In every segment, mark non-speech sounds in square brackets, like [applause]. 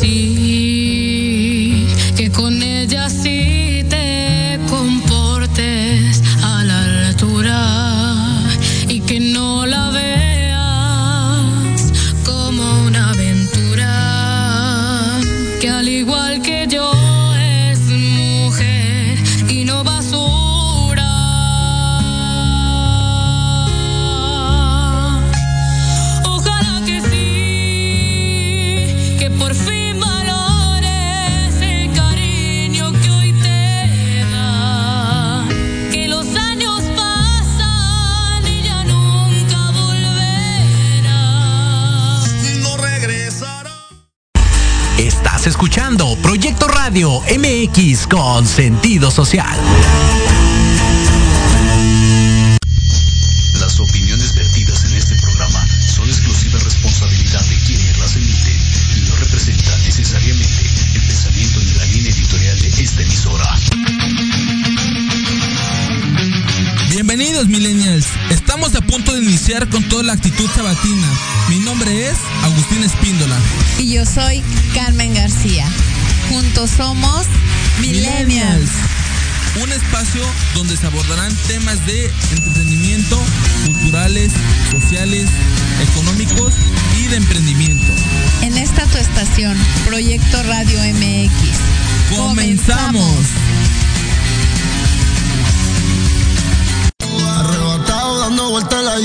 sí, que con ella sí. con sentido social. Las opiniones vertidas en este programa son exclusiva responsabilidad de quienes las emiten y no representan necesariamente el pensamiento ni la línea editorial de esta emisora. Bienvenidos millennials, estamos a punto de iniciar con toda la actitud sabatina. Mi nombre es Agustín Espíndola. Y yo soy Carmen García. Juntos somos un espacio donde se abordarán temas de entretenimiento, culturales, sociales, económicos y de emprendimiento. En esta tu estación, Proyecto Radio MX. ¡Comenzamos! Arrebatado dando vuelta la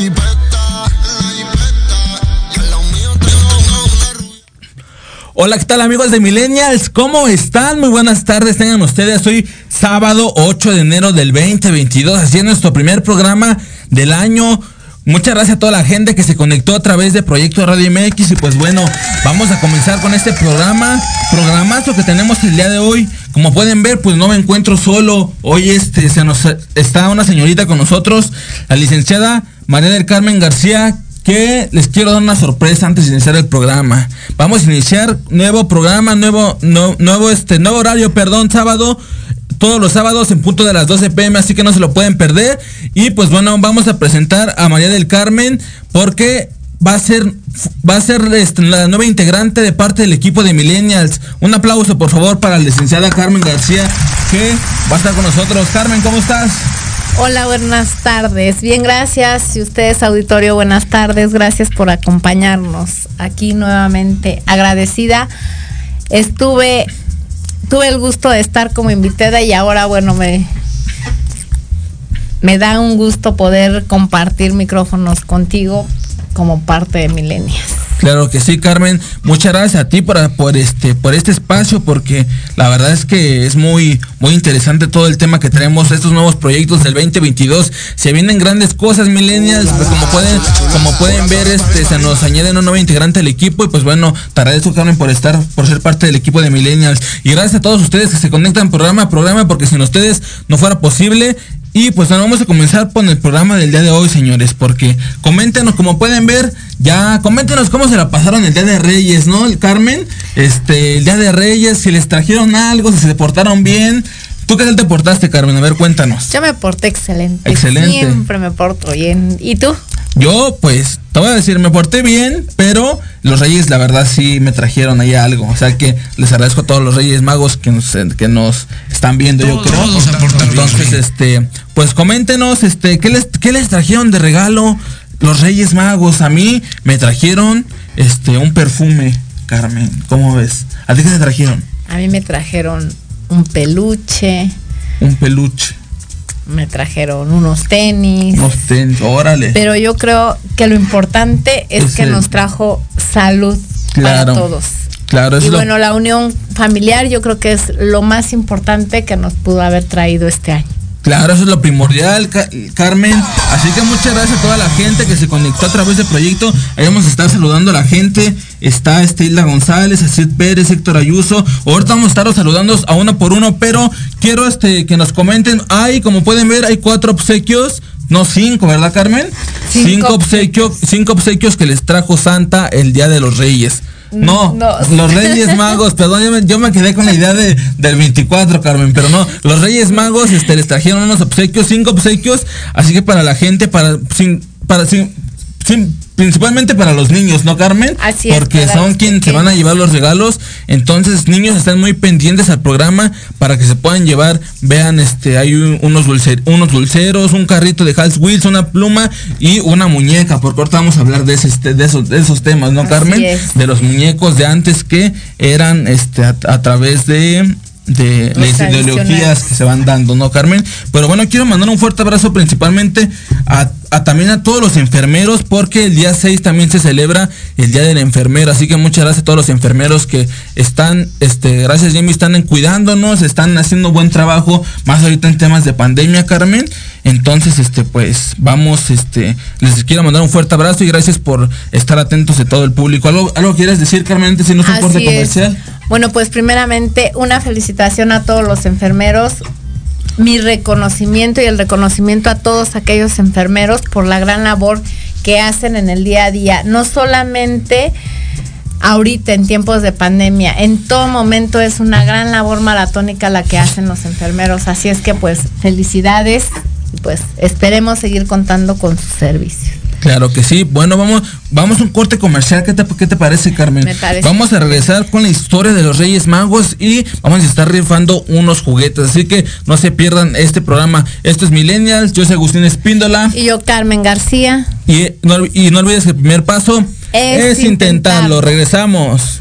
Hola, ¿qué tal amigos de Millennials? ¿Cómo están? Muy buenas tardes, tengan ustedes. Soy sábado 8 de enero del 2022, haciendo nuestro primer programa del año. Muchas gracias a toda la gente que se conectó a través de Proyecto Radio MX y pues bueno, vamos a comenzar con este programa, programazo que tenemos el día de hoy. Como pueden ver, pues no me encuentro solo. Hoy este se nos está una señorita con nosotros, la licenciada María del Carmen García, que les quiero dar una sorpresa antes de iniciar el programa. Vamos a iniciar nuevo programa, nuevo no, nuevo este nuevo horario, perdón, sábado todos los sábados en punto de las 12 pm, así que no se lo pueden perder. Y pues bueno, vamos a presentar a María del Carmen porque va a ser va a ser este, la nueva integrante de parte del equipo de Millennials. Un aplauso por favor para la licenciada Carmen García que va a estar con nosotros. Carmen, ¿cómo estás? Hola, buenas tardes. Bien, gracias. Y ustedes, auditorio, buenas tardes. Gracias por acompañarnos aquí nuevamente. Agradecida. Estuve tuve el gusto de estar como invitada y ahora, bueno, me, me da un gusto poder compartir micrófonos contigo como parte de Milenias. Claro que sí, Carmen. Muchas gracias a ti por, por, este, por este espacio, porque la verdad es que es muy, muy interesante todo el tema que tenemos, estos nuevos proyectos del 2022. Se vienen grandes cosas, millennials, pues como pueden, como pueden ver, este, se nos añade un nuevo integrante al equipo, y pues bueno, te agradezco, Carmen, por estar, por ser parte del equipo de millennials. Y gracias a todos ustedes que se conectan programa a programa, porque sin ustedes no fuera posible. Y pues bueno, vamos a comenzar con el programa del día de hoy, señores, porque coméntenos, como pueden ver, ya coméntenos cómo se la pasaron el día de Reyes, ¿no? El Carmen, este, el día de Reyes, si les trajeron algo, si se portaron bien. ¿Tú qué tal te portaste, Carmen? A ver, cuéntanos. Yo me porté excelente. Excelente. Siempre me porto bien. ¿Y tú? Yo, pues, te voy a decir, me porté bien, pero los reyes, la verdad, sí me trajeron ahí algo. O sea que les agradezco a todos los reyes magos que nos, que nos están viendo, yo creo. todos Entonces, este, pues coméntenos, este, ¿qué les, qué les trajeron de regalo los reyes magos? A mí me trajeron, este, un perfume, Carmen. ¿Cómo ves? ¿A ti qué te trajeron? A mí me trajeron un peluche, Un peluche, me trajeron unos tenis. unos tenis, órale. Pero yo creo que lo importante es Es que el- nos trajo salud Claro. para todos. Claro, es Y lo- bueno, la unión familiar yo creo que es lo más importante que nos pudo haber traído este año. Claro, eso es lo primordial, Ca- Carmen. Así que muchas gracias a toda la gente que se conectó a través del proyecto. Ahí vamos a estar saludando a la gente. Está este Hilda González, Acid Pérez, Héctor Ayuso. Ahorita vamos a estar saludando a uno por uno, pero quiero este que nos comenten. Hay, como pueden ver, hay cuatro obsequios. No cinco, ¿verdad, Carmen? Cinco obsequios, cinco obsequios que les trajo Santa el Día de los Reyes. No, No. los Reyes Magos, perdón, yo me, yo me quedé con la idea de, del 24, Carmen, pero no, los Reyes Magos este, les trajeron unos obsequios, cinco obsequios, así que para la gente, para, sin, para, sin, sin- principalmente para los niños, ¿no, Carmen? Así es, Porque son quienes se van a llevar los regalos, entonces niños están muy pendientes al programa para que se puedan llevar, vean, este, hay un- unos, dulce- unos dulceros, un carrito de Hot Wheels, una pluma y una muñeca, porque ahorita vamos a hablar de, ese, este, de, esos, de esos temas, ¿no, Así Carmen? es. de los muñecos de antes que eran este a, a través de de las ideologías que se van dando, ¿no, Carmen? Pero bueno, quiero mandar un fuerte abrazo principalmente a, a también a todos los enfermeros, porque el día 6 también se celebra el Día del Enfermero. Así que muchas gracias a todos los enfermeros que están, este, gracias Jimmy, están cuidándonos, están haciendo buen trabajo, más ahorita en temas de pandemia, Carmen. Entonces, este, pues, vamos, este, les quiero mandar un fuerte abrazo y gracias por estar atentos de todo el público. ¿Algo, algo quieres decir, Carmen, antes si no es un corte comercial? Bueno, pues primeramente una felicitación a todos los enfermeros, mi reconocimiento y el reconocimiento a todos aquellos enfermeros por la gran labor que hacen en el día a día, no solamente ahorita en tiempos de pandemia, en todo momento es una gran labor maratónica la que hacen los enfermeros, así es que pues felicidades y pues esperemos seguir contando con sus servicios. Claro que sí. Bueno, vamos, vamos a un corte comercial. ¿Qué te, qué te parece, Carmen? Me parece. Vamos a regresar con la historia de los Reyes Magos y vamos a estar rifando unos juguetes. Así que no se pierdan este programa. Esto es Millennials. Yo soy Agustín Espíndola. Y yo, Carmen García. Y no, y no olvides que el primer paso Es intentarlo. intentarlo. Regresamos.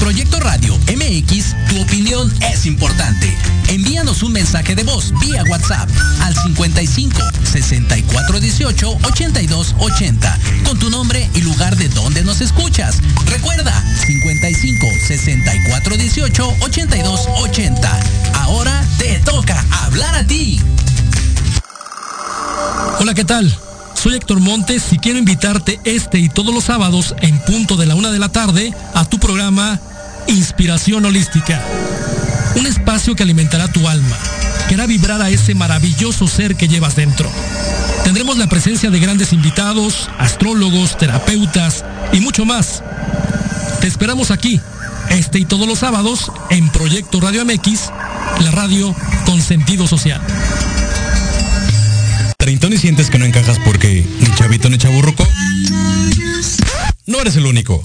Proyecto Radio MX, tu opinión es importante. Envíanos un mensaje de voz vía WhatsApp al 55 64 18 82 80 con tu nombre y lugar de donde nos escuchas. Recuerda 55 64 18 82 80. Ahora te toca hablar a ti. Hola, ¿qué tal? Soy Héctor Montes y quiero invitarte este y todos los sábados en punto de la una de la tarde a tu programa Inspiración Holística. Un espacio que alimentará tu alma, que hará vibrar a ese maravilloso ser que llevas dentro. Tendremos la presencia de grandes invitados, astrólogos, terapeutas y mucho más. Te esperamos aquí, este y todos los sábados, en Proyecto Radio MX, la radio con sentido social. ¿Treintón y sientes que no encajas porque ni chavito ni chaburruco? No eres el único.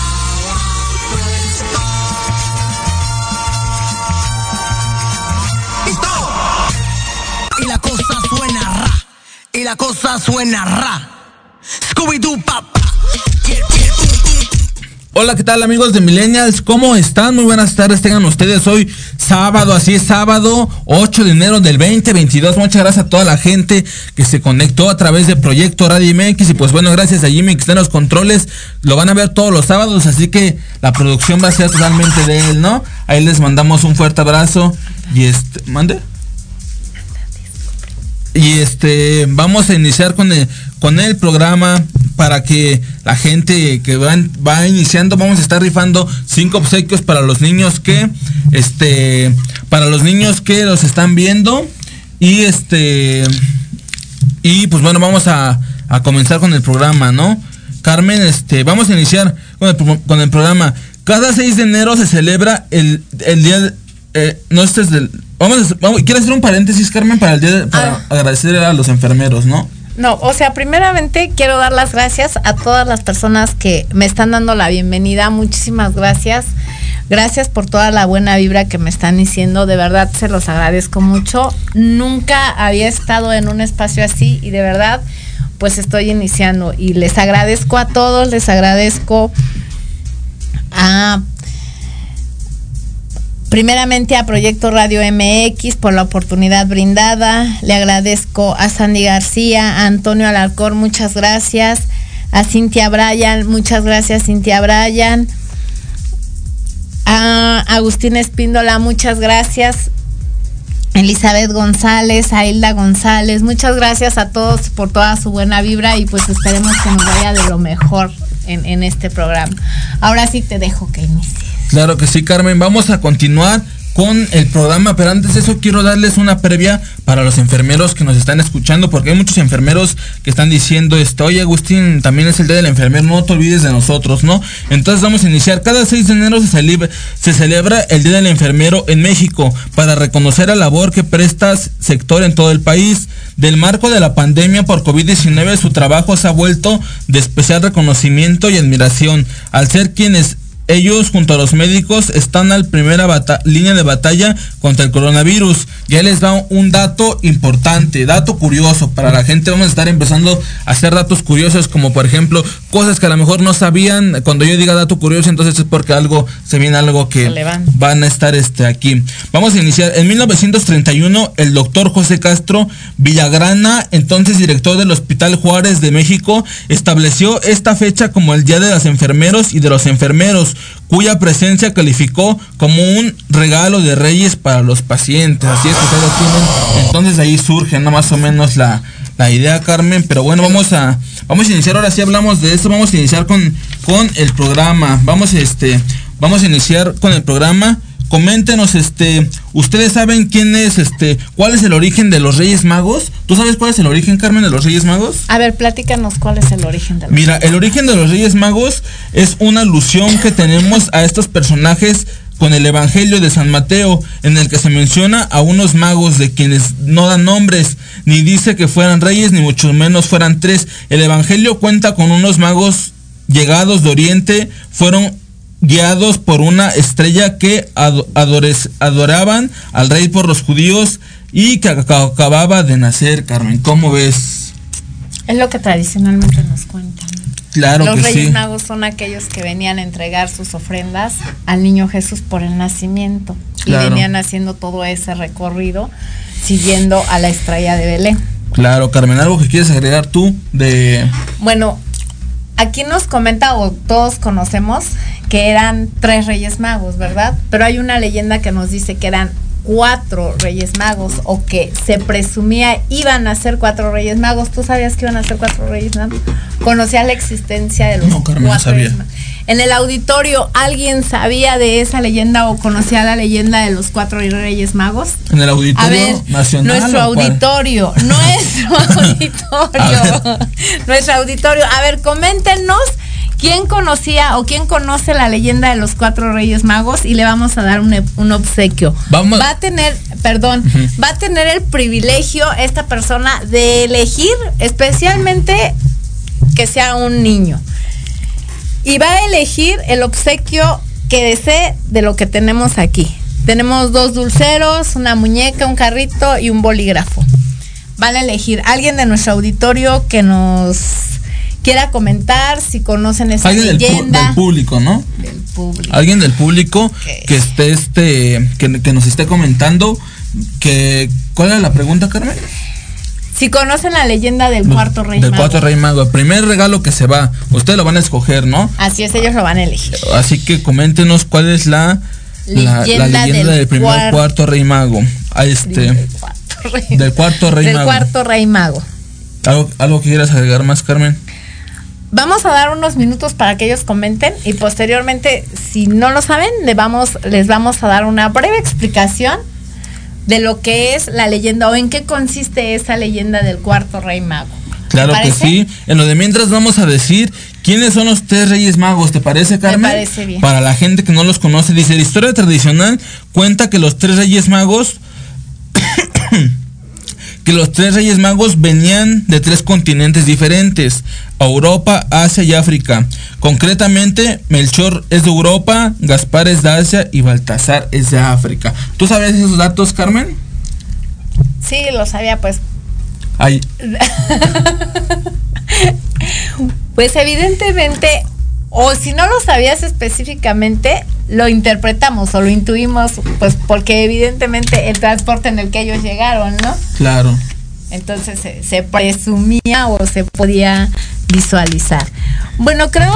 Y la cosa suena ra. Scooby-Doo papá. Hola, ¿qué tal amigos de Millennials? ¿Cómo están? Muy buenas tardes, tengan ustedes hoy sábado, así es sábado, 8 de enero del 2022. Muchas gracias a toda la gente que se conectó a través de Proyecto Radio MX y pues bueno, gracias a Jimmy que está en los controles. Lo van a ver todos los sábados, así que la producción va a ser totalmente de él, ¿no? Ahí les mandamos un fuerte abrazo y este, mande. Y este, vamos a iniciar con el, con el programa para que la gente que va, va iniciando, vamos a estar rifando cinco obsequios para los niños que, este, para los niños que los están viendo. Y este, y pues bueno, vamos a, a comenzar con el programa, ¿no? Carmen, este, vamos a iniciar con el, con el programa. Cada 6 de enero se celebra el, el día, eh, no este es del, vamos, a- vamos, quiero hacer un paréntesis, Carmen, para el día, de- para agradecer a los enfermeros, ¿no? No, o sea, primeramente quiero dar las gracias a todas las personas que me están dando la bienvenida. Muchísimas gracias. Gracias por toda la buena vibra que me están diciendo. De verdad se los agradezco mucho. Nunca había estado en un espacio así y de verdad pues estoy iniciando y les agradezco a todos, les agradezco a Primeramente a Proyecto Radio MX por la oportunidad brindada. Le agradezco a Sandy García, a Antonio Alarcón, muchas gracias. A Cintia Bryan, muchas gracias Cintia Bryan. A Agustín Espíndola, muchas gracias. Elizabeth González, a Hilda González, muchas gracias a todos por toda su buena vibra y pues esperemos que nos vaya de lo mejor en, en este programa. Ahora sí te dejo que inicie. Claro que sí, Carmen. Vamos a continuar con el programa, pero antes de eso quiero darles una previa para los enfermeros que nos están escuchando, porque hay muchos enfermeros que están diciendo esto, oye Agustín, también es el día del enfermero, no te olvides de nosotros, ¿no? Entonces vamos a iniciar, cada 6 de enero se celebra, el Día del Enfermero en México para reconocer la labor que presta sector en todo el país. Del marco de la pandemia por COVID-19, su trabajo se ha vuelto de especial reconocimiento y admiración, al ser quienes ellos junto a los médicos están al primera línea de batalla contra el coronavirus. Ya les va un dato importante, dato curioso para la gente. Vamos a estar empezando a hacer datos curiosos como por ejemplo cosas que a lo mejor no sabían. Cuando yo diga dato curioso, entonces es porque algo se viene algo que van. van a estar este aquí. Vamos a iniciar. En 1931, el doctor José Castro Villagrana, entonces director del Hospital Juárez de México, estableció esta fecha como el Día de las Enfermeros y de los Enfermeros, cuya presencia calificó como un regalo de reyes para los pacientes. Así es que ustedes lo tienen. Entonces ahí surge ¿no? más o menos la, la idea, Carmen. Pero bueno, vamos a, vamos a iniciar. Ahora sí hablamos de esto. Vamos a iniciar con, con el programa. Vamos, este, vamos a iniciar con el programa. Coméntenos, este, ustedes saben quién es, este, cuál es el origen de los Reyes Magos. ¿Tú sabes cuál es el origen, Carmen, de los Reyes Magos? A ver, platícanos cuál es el origen del Mira, el origen de los Reyes Magos es una alusión que tenemos a estos personajes con el Evangelio de San Mateo, en el que se menciona a unos magos de quienes no dan nombres, ni dice que fueran reyes, ni mucho menos fueran tres. El Evangelio cuenta con unos magos llegados de Oriente, fueron guiados por una estrella que ado- adores- adoraban al rey por los judíos y que ac- acababa de nacer, Carmen. ¿Cómo ves? Es lo que tradicionalmente nos cuentan. Claro Los que Reyes sí. Magos son aquellos que venían a entregar sus ofrendas al niño Jesús por el nacimiento. Claro. Y venían haciendo todo ese recorrido siguiendo a la estrella de Belén. Claro, Carmen, algo que quieres agregar tú de... Bueno, aquí nos comenta o todos conocemos que eran tres Reyes Magos, ¿verdad? Pero hay una leyenda que nos dice que eran cuatro Reyes Magos o que se presumía iban a ser cuatro Reyes Magos. ¿Tú sabías que iban a ser cuatro Reyes Magos? ¿Conocías la existencia de los No, Carmen, no cuatro sabía. Reyes Magos? En el auditorio, ¿alguien sabía de esa leyenda o conocía la leyenda de los cuatro Reyes Magos? En el auditorio A ver, nacional. nuestro auditorio, nuestro [laughs] auditorio, [laughs] nuestro auditorio. A ver, coméntenos quién conocía o quién conoce la leyenda de los cuatro reyes magos y le vamos a dar un, un obsequio. Vamos- Va a tener, perdón, va a tener el privilegio esta persona de elegir especialmente que sea un niño. Y va a elegir el obsequio que desee de lo que tenemos aquí. Tenemos dos dulceros, una muñeca, un carrito y un bolígrafo. Van a elegir alguien de nuestro auditorio que nos quiera comentar si conocen esa Alguien del, leyenda. del público, ¿no? Del público. Alguien del público que esté este que, que nos esté comentando que ¿cuál era la pregunta, Carmen? Si conocen la leyenda del cuarto rey Del mago. cuarto rey mago. El primer regalo que se va, ustedes lo van a escoger, ¿no? Así es, ellos lo van a elegir. Así que coméntenos cuál es la la, la Leyenda del del, primer cuar- cuarto rey mago. A este Del cuarto rey, del cuarto rey del mago. cuarto rey mago. ¿Algo, algo que quieras agregar más, Carmen? Vamos a dar unos minutos para que ellos comenten y posteriormente, si no lo saben, le vamos, les vamos a dar una breve explicación de lo que es la leyenda o en qué consiste esa leyenda del cuarto rey mago. ¿Te Claro que sí. En lo de mientras vamos a decir quiénes son los tres reyes magos. ¿Te parece, Carmen? parece bien. Para la gente que no los conoce, dice, la historia tradicional cuenta que los tres reyes magos que los tres reyes magos venían de tres continentes diferentes, Europa, Asia y África. Concretamente, Melchor es de Europa, Gaspar es de Asia y Baltasar es de África. ¿Tú sabes esos datos, Carmen? Sí, lo sabía, pues. Ay, [laughs] Pues evidentemente, o si no lo sabías específicamente, lo interpretamos o lo intuimos, pues porque evidentemente el transporte en el que ellos llegaron, ¿no? claro. Entonces se, se presumía o se podía visualizar. Bueno, creo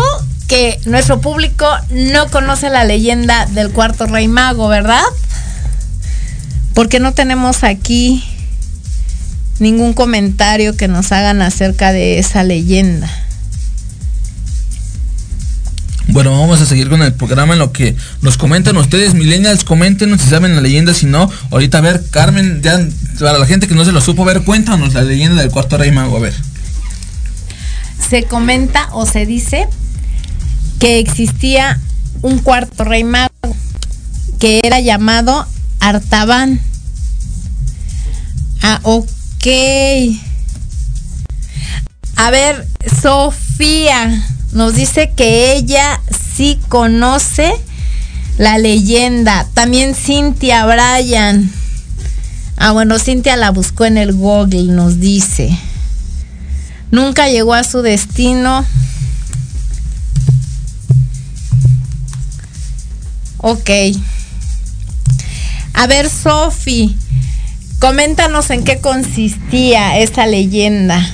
que nuestro público no conoce la leyenda del cuarto rey mago, ¿verdad? Porque no tenemos aquí ningún comentario que nos hagan acerca de esa leyenda. Bueno, vamos a seguir con el programa en lo que nos comentan ustedes, millennials, coméntenos si saben la leyenda, si no, ahorita a ver, Carmen, ya para la gente que no se lo supo, a ver, cuéntanos la leyenda del cuarto rey mago, a ver. se comenta o se dice que existía un cuarto rey mago que era llamado Artaban. Ah, ok. A ver, Sofía nos dice que ella sí conoce la leyenda. También Cintia Bryan. Ah, bueno, Cintia la buscó en el Google, nos dice. Nunca llegó a su destino. Ok. A ver, Sofi, coméntanos en qué consistía esta leyenda.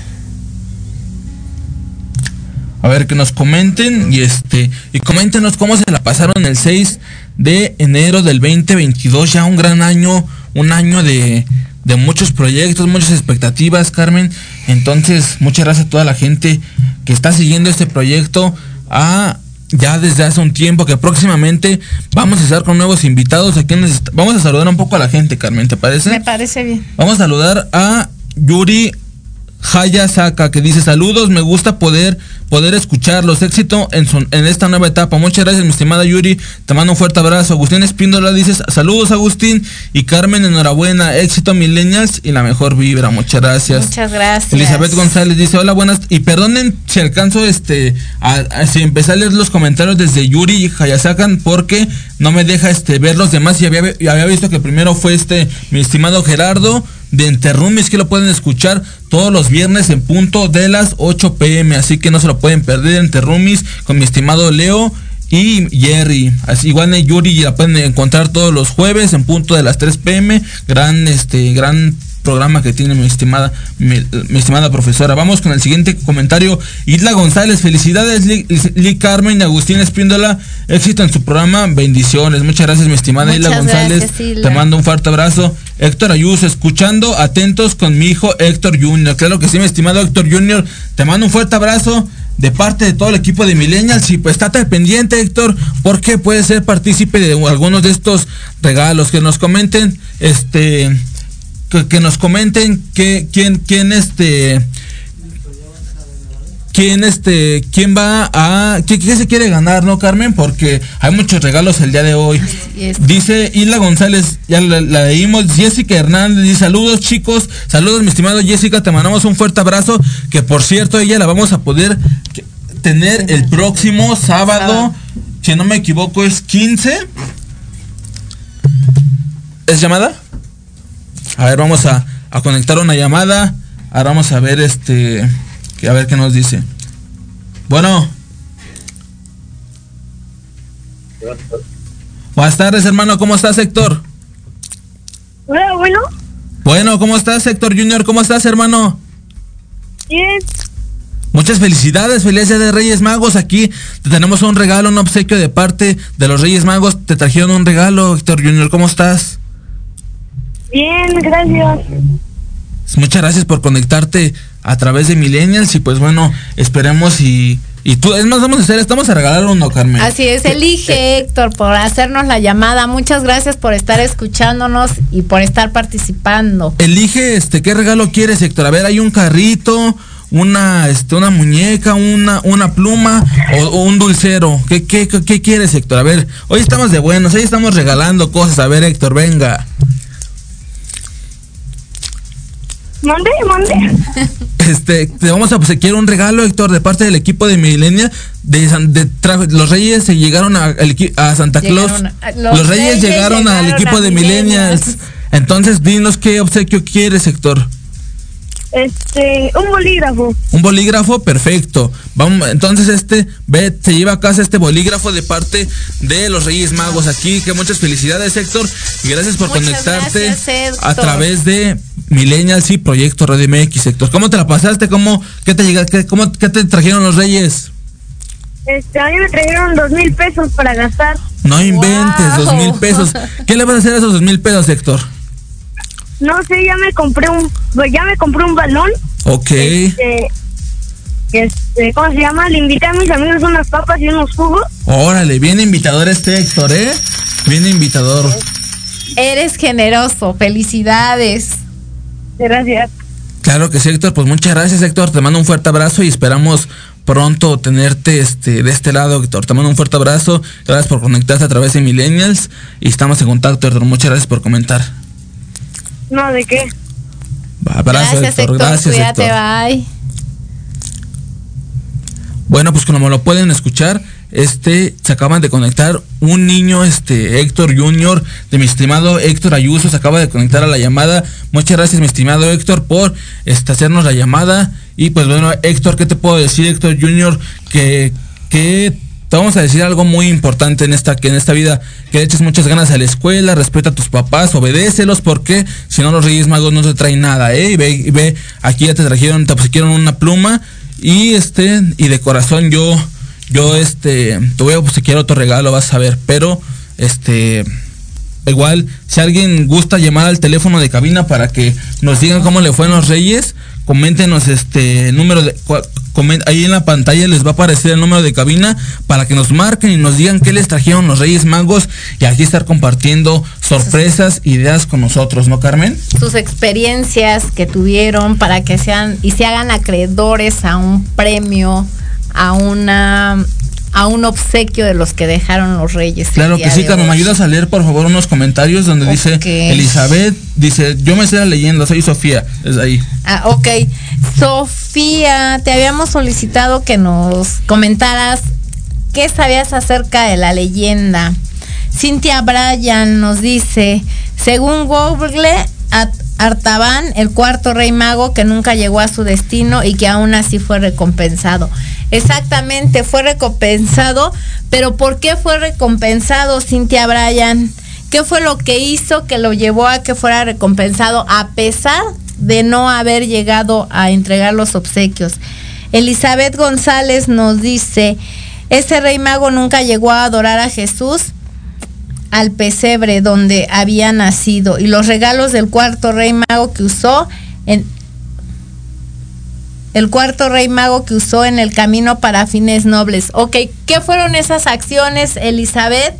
A ver, que nos comenten y este y coméntenos cómo se la pasaron el 6 de enero del 2022, ya un gran año, un año de, de muchos proyectos, muchas expectativas, Carmen. Entonces, muchas gracias a toda la gente que está siguiendo este proyecto. A ya desde hace un tiempo que próximamente vamos a estar con nuevos invitados. Aquí vamos a saludar un poco a la gente, Carmen, ¿te parece? Me parece bien. Vamos a saludar a Yuri Hayasaka que dice saludos, me gusta poder poder escucharlos, éxito en, en esta nueva etapa. Muchas gracias mi estimada Yuri, te mando un fuerte abrazo. Agustín Espíndola dice saludos Agustín y Carmen enhorabuena, éxito millennials y la mejor vibra, muchas gracias. Muchas gracias. Elizabeth González dice, hola, buenas, y perdonen si alcanzo este, a, a- si empecé a leer los comentarios desde Yuri y Hayasakan porque no me deja este ver los demás y había, y había visto que primero fue este, mi estimado Gerardo de Enterrumis que lo pueden escuchar todos los viernes en punto de las 8 pm, así que no se lo pueden perder Enterrumis con mi estimado Leo y Jerry. Así igual Yuri la pueden encontrar todos los jueves en punto de las 3 pm. Gran este gran programa que tiene mi estimada mi, mi estimada profesora. Vamos con el siguiente comentario. Isla González, felicidades Lee, Lee Carmen y Agustín Espíndola, éxito en su programa, bendiciones. Muchas gracias mi estimada Isla Muchas González. gracias, Isla. Te mando un fuerte abrazo. Héctor Ayuso, escuchando, atentos con mi hijo Héctor Junior. Claro que sí, mi estimado Héctor Junior. Te mando un fuerte abrazo de parte de todo el equipo de Millennials. Y pues estate pendiente, Héctor, porque puede ser partícipe de algunos de estos regalos. Que nos comenten, este, que, que nos comenten que, quién, quién, este, quién este quién va a qué, qué se quiere ganar no Carmen porque hay muchos regalos el día de hoy. Dice Isla González ya la, la leímos Jessica Hernández dice saludos chicos. Saludos mi estimado Jessica te mandamos un fuerte abrazo que por cierto ella la vamos a poder tener el próximo sábado si no me equivoco es 15 es llamada a ver vamos a, a conectar una llamada ahora vamos a ver este a ver qué nos dice. Bueno. Buenas tardes, hermano. ¿Cómo estás, Héctor? Hola, bueno, Bueno, ¿cómo estás, Héctor Junior? ¿Cómo estás, hermano? bien, Muchas felicidades, feliz día de Reyes Magos. Aquí te tenemos un regalo, un obsequio de parte de los Reyes Magos. Te trajeron un regalo, Héctor Junior. ¿Cómo estás? Bien, gracias. Muchas gracias por conectarte a través de Millennials y pues bueno, esperemos y, y tú, es más, vamos a hacer, estamos a regalar uno, Carmen. Así es, elige Héctor por hacernos la llamada. Muchas gracias por estar escuchándonos y por estar participando. Elige este qué regalo quieres, Héctor. A ver, hay un carrito, una este una muñeca, una una pluma o, o un dulcero. ¿Qué, qué, qué, qué quieres, Héctor? A ver, hoy estamos de buenos, hoy estamos regalando cosas. A ver, Héctor, venga. Mande, mande. Este, te vamos a obsequiar un regalo, Héctor, de parte del equipo de Milenia. De, San- de los Reyes se llegaron a, Santa Claus. A- los, los Reyes, Reyes llegaron, al equipo de. Millennials. Entonces, dinos qué obsequio quieres, Héctor. Este, un bolígrafo. Un bolígrafo, perfecto. Vamos, entonces este, ve, se lleva a casa este bolígrafo de parte de los Reyes Magos aquí. Que muchas felicidades, Héctor. Y gracias por Muchas conectarte gracias, a través de Millennials y Proyecto Radio MX, Héctor. ¿Cómo te la pasaste? ¿Cómo, qué te llega, qué, cómo, qué te trajeron los Reyes? Este, a mí me trajeron dos mil pesos para gastar. No inventes, Wow. dos mil pesos. ¿Qué le vas a hacer a esos dos mil pesos, Héctor? No sé, ya me compré un, pues ya me compré un balón. Ok. Este, este, ¿cómo se llama? Le invité a mis amigos unas papas y unos jugos. Órale, bien invitador este Héctor, ¿eh? Bien invitador. Eres generoso, felicidades. Gracias. Claro que sí, Héctor. Pues muchas gracias, Héctor. Te mando un fuerte abrazo y esperamos pronto tenerte este de este lado, Héctor. Te mando un fuerte abrazo. Gracias por conectarte a través de Millennials y estamos en contacto, Héctor. Muchas gracias por comentar. No, ¿de qué? Abrazo, Gracias, Héctor. Gracias, Cuídate, Héctor. bye. Bueno, pues como lo pueden escuchar, este, se acaban de conectar un niño, este, Héctor Junior, de mi estimado Héctor Ayuso, se acaba de conectar a la llamada. Muchas gracias, mi estimado Héctor, por este, hacernos la llamada. Y pues bueno, Héctor, ¿qué te puedo decir, Héctor Junior? Que, que te vamos a decir algo muy importante en esta, que en esta vida, que le eches muchas ganas a la escuela, respeta a tus papás, obedécelos, porque si no los Reyes Magos no te traen nada, ¿eh? Y ve, y ve, aquí ya te trajeron, te pusieron una pluma, y este, y de corazón yo, yo este, te voy a obsequiar otro regalo, vas a ver, pero este, igual, si alguien gusta llamar al teléfono de cabina para que nos digan cómo le fue en los Reyes, coméntenos este número de ahí en la pantalla les va a aparecer el número de cabina para que nos marquen y nos digan qué les trajeron los Reyes Magos y aquí estar compartiendo sorpresas, ideas con nosotros, ¿no, Carmen? sus experiencias que tuvieron para que sean y se hagan acreedores a un premio, a una a un obsequio de los que dejaron los reyes. Claro que sí, Carmen, ¿me ayudas a leer por favor unos comentarios donde dice Elizabeth, dice, yo me sé la leyenda, soy Sofía, es ahí. Ah, ok. Sofía, te habíamos solicitado que nos comentaras qué sabías acerca de la leyenda. Cintia Bryan nos dice, según Google, Artaban, el cuarto rey mago que nunca llegó a su destino y que aún así fue recompensado. Exactamente, fue recompensado, pero ¿por qué fue recompensado Cintia Bryan? ¿Qué fue lo que hizo que lo llevó a que fuera recompensado a pesar de no haber llegado a entregar los obsequios? Elizabeth González nos dice, ese rey mago nunca llegó a adorar a Jesús al pesebre donde había nacido y los regalos del cuarto rey mago que usó en el cuarto rey mago que usó en el camino para fines nobles. Ok, ¿qué fueron esas acciones, Elizabeth,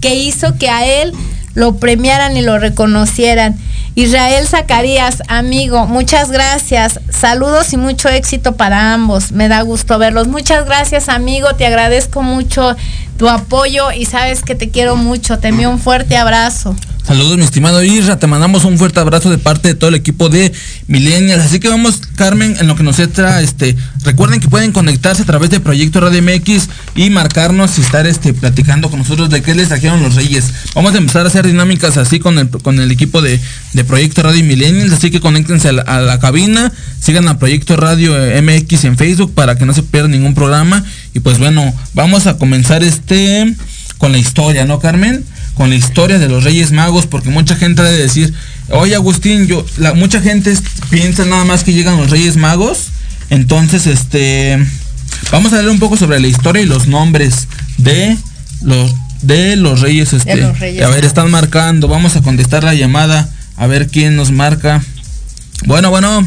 que hizo que a él lo premiaran y lo reconocieran? Israel Zacarías, amigo, muchas gracias. Saludos y mucho éxito para ambos. Me da gusto verlos. Muchas gracias, amigo. Te agradezco mucho tu apoyo y sabes que te quiero mucho. Te envío un fuerte abrazo. Saludos, mi estimado Isra. Te mandamos un fuerte abrazo de parte de todo el equipo de Millennials. Así que vamos, Carmen, en lo que nos entra, este, recuerden que pueden conectarse a través de Proyecto Radio MX y marcarnos y estar este, platicando con nosotros de qué les trajeron los Reyes. Vamos a empezar a hacer dinámicas así con el, con el equipo de, Proyecto Radio Millennials. Así que conéctense a la, a la cabina, sigan a Proyecto Radio eh, MX en Facebook para que no se pierda ningún programa. Y pues bueno, vamos a comenzar este con la historia, ¿no, Carmen? Con la historia de los Reyes Magos, porque mucha gente ha de decir, oye Agustín, yo, la, mucha gente piensa nada más que llegan los Reyes Magos. Entonces, este, vamos a leer un poco sobre la historia y los nombres de los de los Reyes, este. los Reyes a ver, Magos. están marcando, vamos a contestar la llamada, a ver quién nos marca. Bueno, bueno,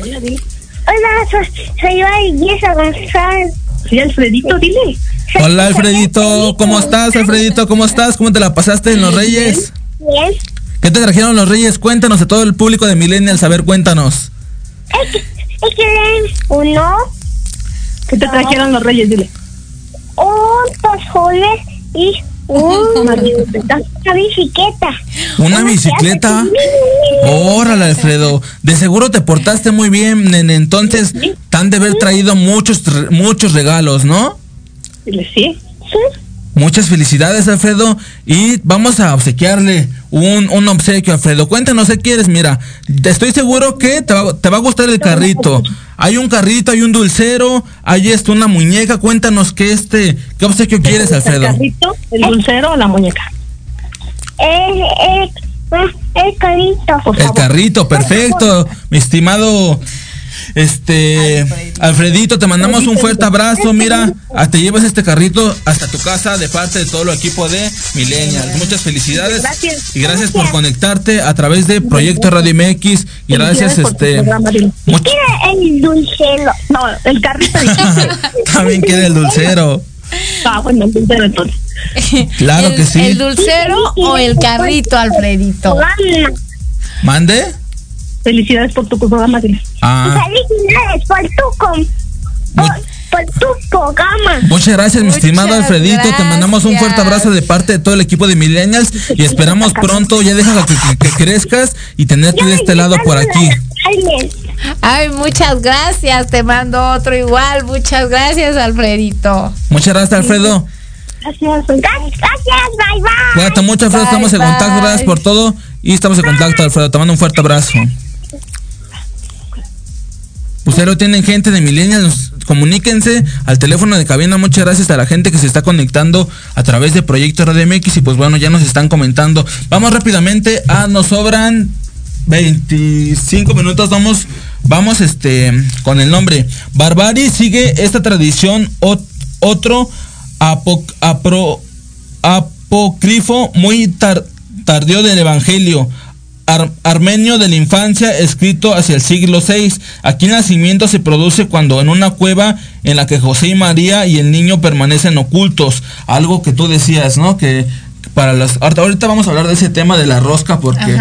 Hola, soy, soy Valdiesa González. Soy Alfredito, dile. Hola Alfredito, ¿cómo estás, Alfredito? ¿Cómo estás? ¿Cómo te la pasaste en los Reyes? Bien. ¿Qué te trajeron los Reyes? Cuéntanos a todo el público de Millennials, a ver, cuéntanos. Es que, es que uno, ¿Qué te trajeron los reyes? Dile. un tozones y [laughs] un- una bicicleta. ¿Una bicicleta? Órale, Alfredo. De seguro te portaste muy bien, nene. Entonces, te han de haber traído muchos, muchos regalos, ¿no? Dile, sí. Muchas felicidades, Alfredo. Y vamos a obsequiarle un, un obsequio, Alfredo. Cuéntanos qué quieres, mira. te Estoy seguro que te va, te va a gustar el carrito. Hay un carrito, hay un dulcero, hay esto, una muñeca. Cuéntanos qué este, qué obsequio quieres, El Alfredo. carrito, el dulcero o la muñeca. El, el, el carrito. El carrito, perfecto. Mi estimado este Alfredito, te mandamos un fuerte abrazo. Mira, te llevas este carrito hasta tu casa de parte de todo el equipo de Millennials. Muchas felicidades y gracias por conectarte a través de Proyecto Radio MX y gracias este programa, dile. much- Quiero el dulcero. No, el carrito [laughs] también queda el dulcero. Ah, bueno, el dulcero entonces. Claro el, que sí. ¿El dulcero o el carrito, Alfredito? Mande. Felicidades por tu programa. Ah, Felicidades por tu, com- por, por tu programa. Muchas gracias, mi estimado Alfredito. Te mandamos un fuerte abrazo de parte de todo el equipo de Millennials y esperamos pronto, ya déjala que, que- que crezcas y tenerte de este lado por aquí. Ay, muchas gracias. Te mando otro igual. Muchas gracias, Alfredito. Muchas gracias, Alfredo. Gracias, gracias, bye bye. Cuídate mucho, Alfredo. Bye, Estamos en contacto. Gracias por todo. Y estamos en contacto, Alfredo. Te mando un fuerte abrazo. Ustedes lo tienen gente de Millennials, comuníquense al teléfono de cabina. Muchas gracias a la gente que se está conectando a través de Proyecto Radio MX y pues bueno, ya nos están comentando. Vamos rápidamente a nos sobran 25 minutos. Vamos, vamos este con el nombre. Barbari sigue esta tradición ot- otro apo- apro- apócrifo muy tar- tardío del Evangelio. Ar- armenio de la infancia, escrito hacia el siglo VI. Aquí el nacimiento se produce cuando en una cueva en la que José y María y el niño permanecen ocultos. Algo que tú decías, ¿no? Que para las... Ahorita, vamos a hablar de ese tema de la rosca porque.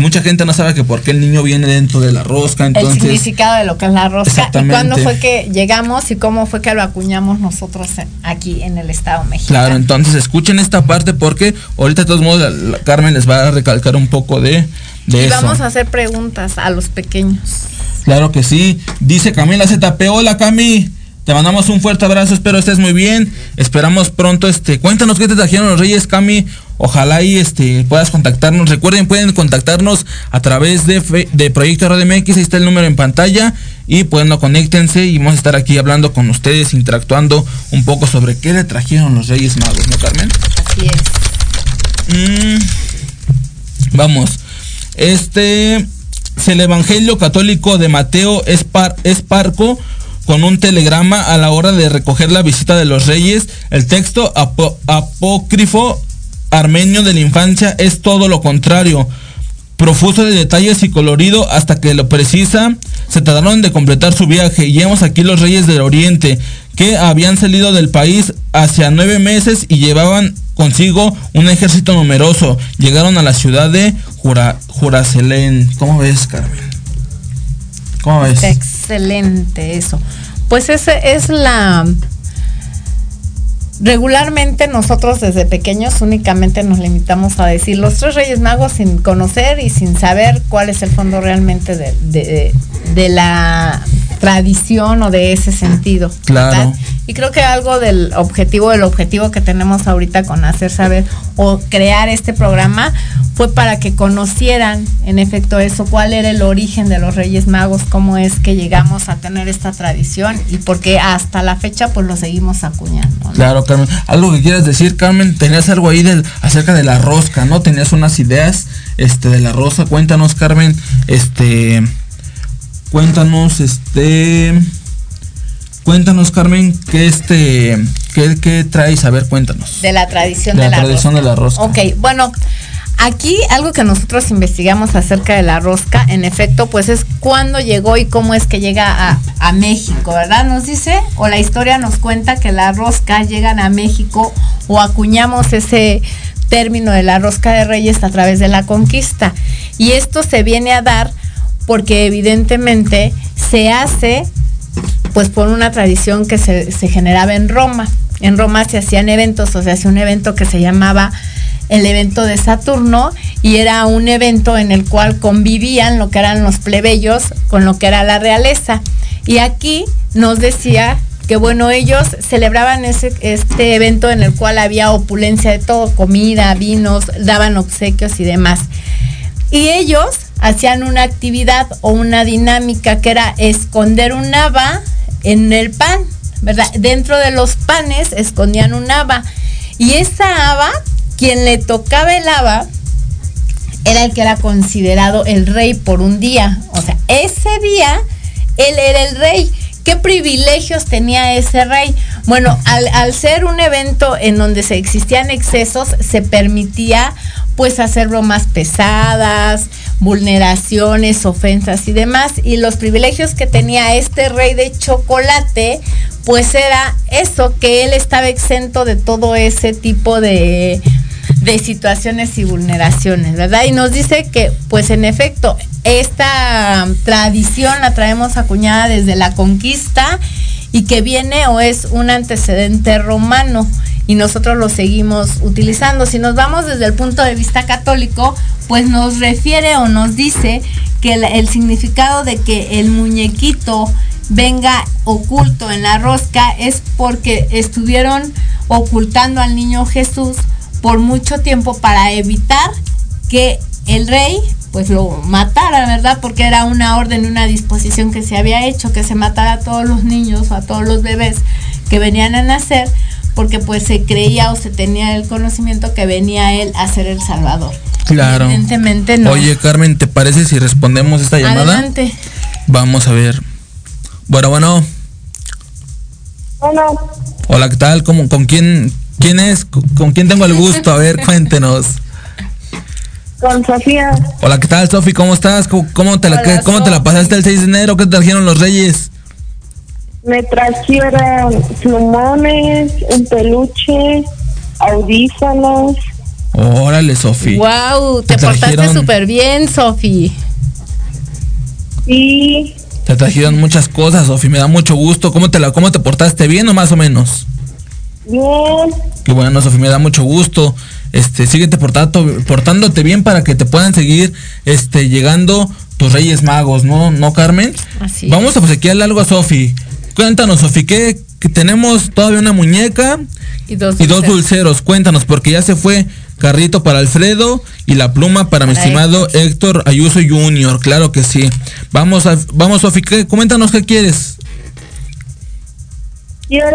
Mucha gente no sabe que por qué el niño viene dentro de la rosca. el Entonces, significado de lo que es la rosca y Exactamente. cuándo fue que llegamos y cómo fue que lo acuñamos nosotros aquí en el Estado mexicano. Claro, entonces escuchen esta parte porque ahorita de todos modos Carmen les va a recalcar un poco de, de y eso. vamos a hacer preguntas a los pequeños. Claro que sí. Dice Camila ZP, hola Cami. Te mandamos un fuerte abrazo, espero estés muy bien. Esperamos pronto, este, cuéntanos qué te trajeron los Reyes, Cami. Ojalá y este puedas contactarnos. Recuerden, pueden contactarnos a través de, fe- de Proyecto Radio MX, ahí está el número en pantalla. Y pues no conéctense y vamos a estar aquí hablando con ustedes, interactuando un poco sobre qué le trajeron los Reyes Magos, ¿no, Carmen? Así es. Mm, vamos. Este es el Evangelio Católico de Mateo es, par- es parco con un telegrama a la hora de recoger la visita de los reyes. El texto apócrifo armenio de la infancia es todo lo contrario. Profuso de detalles y colorido hasta que lo precisa, se tardaron de completar su viaje. Y vemos aquí los reyes del oriente, que habían salido del país hacia nueve meses y llevaban consigo un ejército numeroso. Llegaron a la ciudad de Jura. ¿Cómo ves, Carmen? ¿Cómo ves? Excelente eso. Pues ese es la regularmente nosotros desde pequeños únicamente nos limitamos a decir los tres Reyes Magos sin conocer y sin saber cuál es el fondo realmente de, de- de la tradición o de ese sentido. Claro. ¿verdad? Y creo que algo del objetivo, del objetivo que tenemos ahorita con hacer saber o crear este programa fue para que conocieran en efecto eso, cuál era el origen de los Reyes Magos, cómo es que llegamos a tener esta tradición y por qué hasta la fecha pues lo seguimos acuñando. ¿no? Claro, Carmen. Algo que quieras decir, Carmen, tenías algo ahí del, acerca de la rosca, ¿no? Tenías unas ideas este, de la rosa. Cuéntanos, Carmen, este, cuéntanos, este, cuéntanos, Carmen, qué este, qué, qué traes, a ver, cuéntanos. De la tradición De de, la la, tradición rosca. de la rosca. Ok, bueno, aquí algo que nosotros investigamos acerca de la rosca, en efecto, pues es cuándo llegó y cómo es que llega a, a México, ¿verdad? Nos dice, o la historia nos cuenta que la rosca llegan a México o acuñamos ese término de la rosca de reyes a través de la conquista. Y esto se viene a dar porque evidentemente se hace pues por una tradición que se, se generaba en Roma. En Roma se hacían eventos, o se hacía un evento que se llamaba el evento de Saturno y era un evento en el cual convivían lo que eran los plebeyos con lo que era la realeza. Y aquí nos decía que bueno, ellos celebraban ese, este evento en el cual había opulencia de todo, comida, vinos, daban obsequios y demás. Y ellos hacían una actividad o una dinámica que era esconder un haba en el pan, ¿verdad? Dentro de los panes escondían un haba. Y esa haba, quien le tocaba el haba, era el que era considerado el rey por un día. O sea, ese día él era el rey. ¿Qué privilegios tenía ese rey? Bueno, al, al, ser un evento en donde se existían excesos, se permitía pues hacer bromas pesadas, vulneraciones, ofensas y demás. Y los privilegios que tenía este rey de chocolate, pues era eso, que él estaba exento de todo ese tipo de, de situaciones y vulneraciones, ¿verdad? Y nos dice que, pues en efecto, esta tradición la traemos acuñada desde la conquista y que viene o es un antecedente romano y nosotros lo seguimos utilizando. Si nos vamos desde el punto de vista católico, pues nos refiere o nos dice que la- el significado de que el muñequito venga oculto en la rosca es porque estuvieron ocultando al niño Jesús por mucho tiempo para evitar que el rey pues lo matara, ¿verdad? Porque era una orden, una disposición que se había hecho, que se matara a todos los niños o a todos los bebés que venían a nacer, porque pues se creía o se tenía el conocimiento que venía él a ser el Salvador. Claro. Evidentemente no. Oye, Carmen, ¿te parece si respondemos esta llamada? Adelante. Vamos a ver. Bueno, bueno. Bueno, Hola, ¿qué tal? ¿Cómo, ¿Con quién, quién es? ¿Con, quién tengo el gusto? A ver, [laughs] cuéntenos. con Sofía, Hola, ¿qué tal, Sofi? ¿Cómo estás? ¿Cómo, cómo te la, Hola, cómo te la pasaste el 6 de enero? ¿Qué te trajeron los reyes? Me trajeron plumones, un peluche, audífonos. Órale, Sofi. Wow, te, Te portaste súper bien, Sofi. Y Te trajeron muchas cosas, Sofi. Me da mucho gusto. ¿Cómo te la, cómo te portaste? ¿Bien o más o menos? bien, Qué bueno, Sofi, me da mucho gusto. Este, síguete portando, portándote bien para que te puedan seguir este, llegando tus Reyes Magos, ¿no, ¿No Carmen? Así Vamos a obsequiarle algo a Sofi. Cuéntanos, Sofi, ¿qué, que tenemos todavía una muñeca Y dos, y dos dulceros? Cuéntanos, porque ya se fue carrito para Alfredo y la pluma para, mi estimado Héctor Ayuso Jr., claro que sí. Vamos, a, vamos Sofi, ¿qué- coméntanos qué quieres. Quiero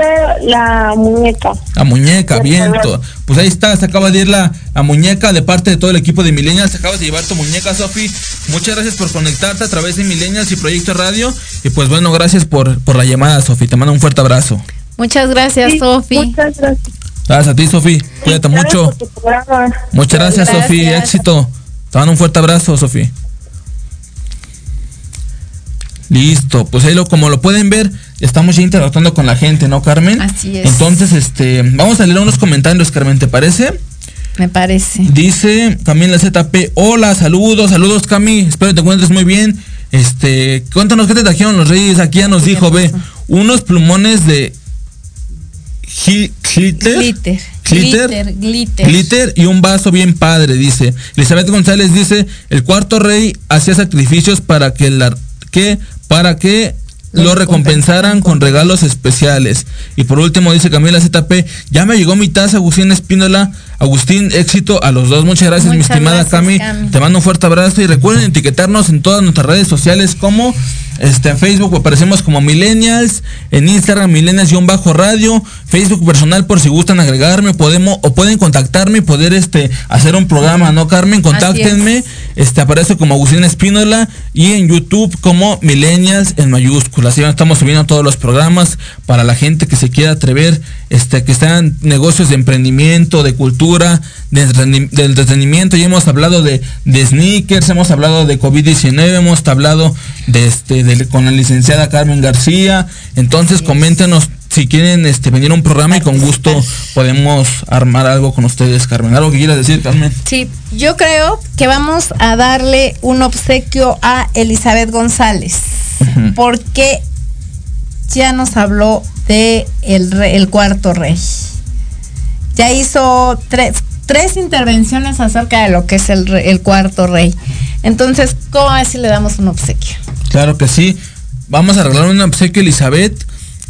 la muñeca. La muñeca, Por bien. favor. to- Pues ahí está, se acaba de ir la, la muñeca de parte de todo el equipo de Millennials. Acabas de llevar tu muñeca, Sofi. Muchas gracias por conectarte a través de Millennials y Proyecto Radio. Y pues bueno, gracias por, por la llamada, Sofi. Te mando un fuerte abrazo. Muchas gracias, Sí, Sofi. Muchas gracias. Gracias a ti, Sofi. Cuídate Gracias mucho. Muchas gracias, Gracias. Sofi. Éxito. Te mando un fuerte abrazo, Sofi. Listo, pues ahí lo, como lo pueden ver, estamos ya interactuando con la gente, ¿no, Carmen? Así es. Entonces, este, vamos a leer unos comentarios, Carmen, ¿te parece? Me parece. Dice Camila ZP, hola, saludos, saludos Cami, espero te encuentres muy bien. Este, cuéntanos qué te trajeron los reyes, aquí ya nos dijo, ve, unos plumones de Glitter. Glitter. Glitter. Glitter. glitter y un vaso bien padre, dice. Elizabeth González dice, el cuarto rey hacía sacrificios para que la que para que Lo recompensaran con regalos especiales. Y por último dice Camila ZP, ya me llegó mi taza, Agustín Espínola. Agustín, éxito a los dos. Muchas gracias, mi estimada gracias, Cami. Cami. Te mando un fuerte abrazo y recuerden etiquetarnos en todas nuestras redes sociales como este, en Facebook aparecemos como Millennials, en Instagram Millennials-radio, Facebook personal por si gustan agregarme, podemos o pueden contactarme y poder este hacer un programa, ¿no, Carmen? Contáctenme, este aparece como Agustín Espínola y en YouTube como Millennials en mayúsculas. Ya estamos subiendo todos los programas para la gente que se quiera atrever, este que están negocios de emprendimiento, de cultura, de entretenimiento. Ya hemos hablado de, de sneakers, hemos hablado de COVID-19, hemos hablado de este de- con la licenciada Carmen García. Entonces, coméntenos si quieren este venir a un programa y con gusto podemos armar algo con ustedes, Carmen. ¿Algo que quieras decir, Carmen? Sí, yo creo que vamos a darle un obsequio a Elizabeth González. Porque ya nos habló de el, re- el cuarto rey. Ya hizo tres, tres intervenciones acerca de lo que es el, el cuarto rey. Entonces, ¿cómo es si le damos un obsequio? Claro que sí. Vamos a arreglar un obsequio a Elizabeth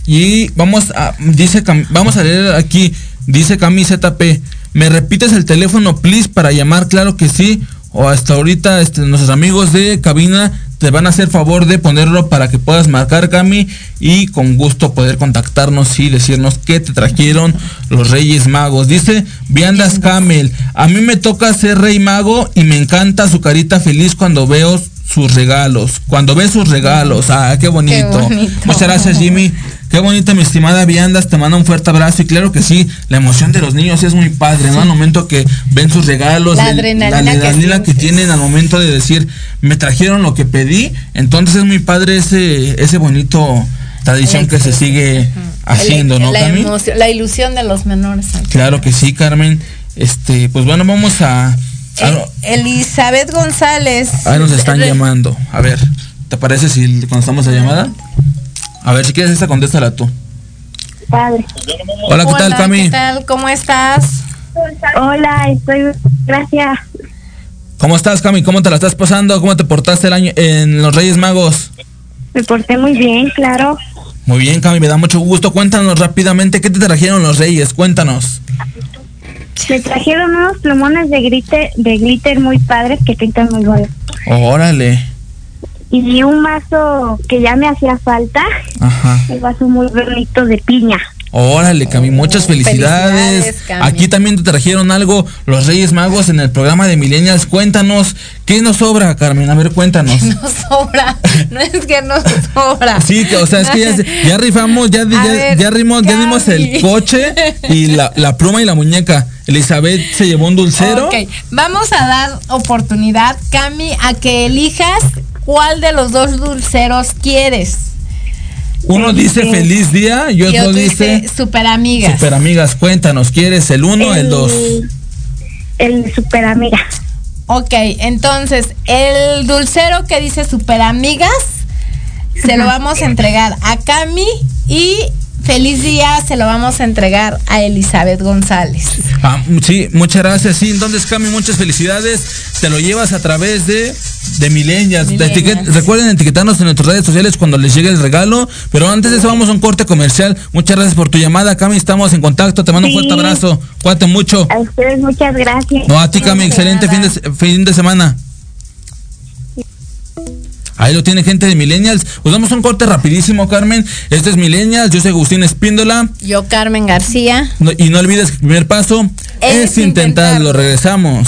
y vamos a dice vamos a leer aquí dice Cami ZP. ¿Me repites el teléfono please para llamar? Claro que sí. O hasta ahorita este, nuestros amigos de cabina te van a hacer favor de ponerlo para que puedas marcar Cami y con gusto poder contactarnos y decirnos qué te trajeron los Reyes Magos. Dice Viandas Camel, a mí me toca ser Rey Mago y me encanta su carita feliz cuando veo sus regalos. Cuando ve sus regalos. Ah, qué bonito. bonito. Muchas gracias, Jimmy. Qué bonita, mi estimada Viandas. Te mando un fuerte abrazo. Y claro que sí, la emoción de los niños es muy padre, ¿no? Al momento que ven sus regalos, La el- adrenalina la que adrenalina que, sientes. tienen al momento de decir, me trajeron lo que pedí. Entonces es muy padre ese, ese bonito tradición que se sigue haciendo, ¿no, la, emoción- la ilusión de los menores. Claro que sí, Carmen. Este, pues bueno, vamos a. Eh, Elizabeth González. Ahí nos están llamando. A ver, ¿te parece si contestamos la llamada? A ver, si quieres esta, contéstala tú. Padre. Hola, ¿qué tal, Hola, Cami? ¿Qué tal? ¿Cómo estás? Hola, estoy. Gracias. ¿Cómo estás, Cami? ¿Cómo te la estás pasando? ¿Cómo te portaste el año en los Reyes Magos? Me porté muy bien, claro. Muy bien, Cami, me da mucho gusto. Cuéntanos rápidamente, ¿qué te trajeron los Reyes? Cuéntanos. Me trajeron unos plumones de glitter, de glitter muy padres que pintan muy bonito. Órale. Y un vaso que ya me hacía falta, Ajá. un vaso muy bonito de piña. Órale, Cami, muchas felicidades. felicidades, Cami. Aquí también te trajeron algo los Reyes Magos en el programa de Millennials. Cuéntanos, ¿qué nos sobra, Carmen? A ver, cuéntanos. [laughs] No sobra, [laughs] no es que no sobra. Sí, que, o sea, es que ya, ya rifamos, ya, ya, ver, ya rimos- ya dimos el coche y la, la pluma y la muñeca. Elizabeth se llevó un dulcero. Ok, vamos a dar oportunidad, Cami, a que elijas cuál de los dos dulceros quieres. Uno dice feliz día y Y otro dice dice super amigas. super amigas. Cuéntanos, ¿quieres el uno o el dos? El super amiga. Ok, entonces, el dulcero que dice super amigas, se lo vamos a entregar a Cami y feliz día se lo vamos a entregar a Elizabeth González. Ah, sí, muchas gracias. Sí, entonces, Cami, muchas felicidades. Te lo llevas a través de, de etiquet- recuerden etiquetarnos en nuestras redes sociales cuando les llegue el regalo. Pero antes de eso, vamos a un corte comercial. Muchas gracias por tu llamada, Cami. Estamos en contacto. Te mando un fuerte abrazo. Cuídate mucho. A ustedes muchas gracias. No, a ti, Cami, excelente fin de, fin de semana. Ahí lo tiene gente de Millennials. Pues damos un corte rapidísimo, Carmen. Este es Millennials. Yo soy Agustín Espíndola. Yo, Carmen García. No- y no olvides que el primer paso es, Es intentarlo. intentarlo. Regresamos.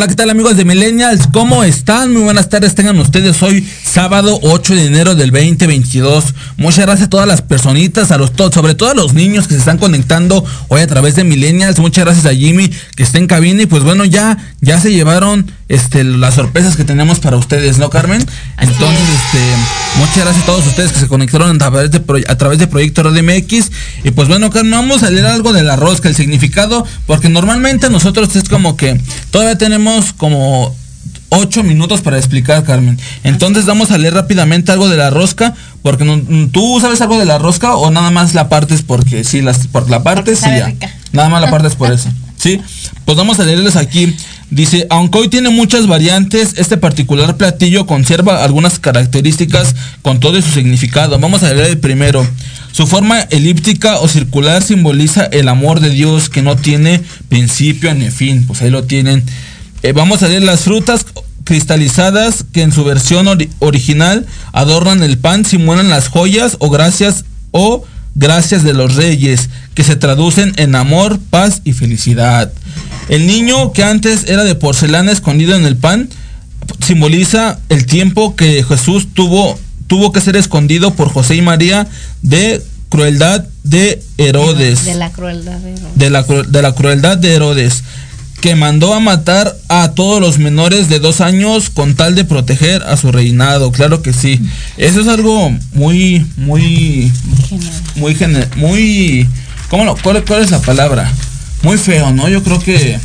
Hola, ¿qué tal amigos de Millennials? ¿Cómo están? Muy buenas tardes, tengan ustedes hoy sábado 8 de enero del 2022. Muchas gracias a todas las personitas, a los todos, sobre todo a los niños que se están conectando hoy a través de Millennials. Muchas gracias a Jimmy que está en cabina y pues bueno, ya ya se llevaron este las sorpresas que tenemos para ustedes, ¿no, Carmen? Entonces, este muchas gracias a todos ustedes que se conectaron a través de a través de Proyecto Radio MX y pues bueno, Carmen, vamos a leer algo de la rosca, el significado, porque normalmente nosotros es como que todavía tenemos como ocho minutos para explicar, Carmen. Entonces vamos a leer rápidamente algo de la rosca, porque no- tú sabes algo de la rosca o nada más la partes porque sí, las, por la parte sí ya. Nada más la partes por eso. Sí, pues vamos a leerles aquí. Dice, aunque hoy tiene muchas variantes, este particular platillo conserva algunas características con todo su significado. Vamos a leer el primero. Su forma elíptica o circular simboliza el amor de Dios que no tiene principio ni fin. Pues ahí lo tienen. Eh, vamos a leer las frutas cristalizadas que en su versión ori- original adornan el pan, simulan las joyas o gracias o gracias de los reyes, que se traducen en amor, paz y felicidad. El niño que antes era de porcelana escondido en el pan simboliza el tiempo que Jesús tuvo tuvo que ser escondido por José y María de crueldad de Herodes De la crueldad de Herodes. de la, cru- de la crueldad de Herodes, que mandó a matar a todos los menores de dos años con tal de proteger a su reinado. Claro que sí. Eso es algo muy, muy, muy, muy, ¿cómo lo, cuál, cuál es la palabra? Muy feo, ¿no? Yo creo que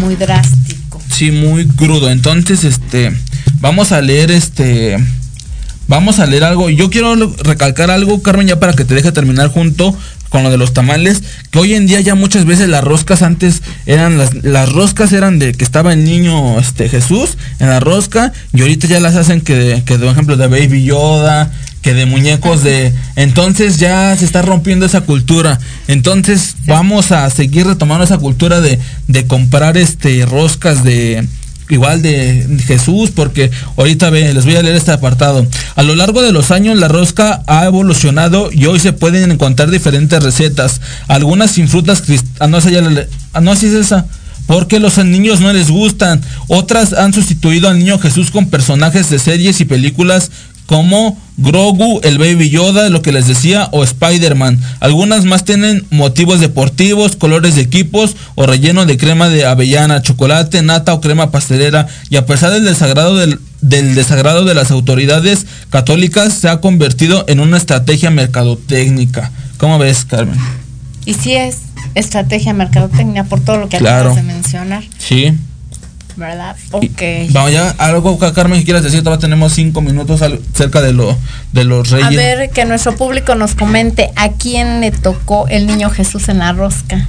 Muy drástico. sí, muy crudo. Entonces, este, vamos a leer este, vamos a leer algo. Yo quiero recalcar algo, Carmen, ya para que te deje terminar junto con lo de los tamales, que hoy en día ya muchas veces las roscas antes eran las, las roscas eran de que estaba el niño este Jesús en la rosca y ahorita ya las hacen que de, que de ejemplo de Baby Yoda, que de muñecos de entonces ya se está rompiendo esa cultura. Entonces vamos a seguir retomando esa cultura de, de comprar este roscas de igual de Jesús, porque ahorita ve, les voy a leer este apartado. A lo largo de los años la rosca ha evolucionado y hoy se pueden encontrar diferentes recetas, algunas sin frutas ah no, esa ah, no, sí es esa. Porque los niños no les gustan. Otras han sustituido al niño Jesús con personajes de series y películas como Grogu, el Baby Yoda, lo que les decía, o Spider-Man. Algunas más tienen motivos deportivos, colores de equipos o relleno de crema de avellana, chocolate, nata o crema pastelera. Y a pesar del desagrado del, del desagrado de las autoridades católicas, se ha convertido en una estrategia mercadotécnica. ¿Cómo ves, Carmen? Y sí es estrategia mercadotecnia por todo lo que Claro. acabas de mencionar, Sí. ¿Verdad? Ok. Vamos ya, algo que Carmen que quieras decir, todavía tenemos cinco minutos al- cerca de lo de los reyes. A ver, que nuestro público nos comente a quién le tocó el niño Jesús en la rosca.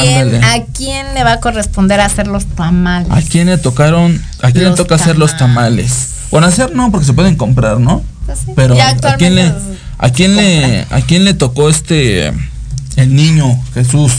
¿Quién. ¿A quién le va a corresponder hacer los tamales? ¿A quién le tocaron? ¿A quién le Los toca hacer los tamales? Bueno, hacer no, porque se pueden comprar, ¿no? Pues Pero ¿a quién le a quién le a quién le tocó este el niño Jesús?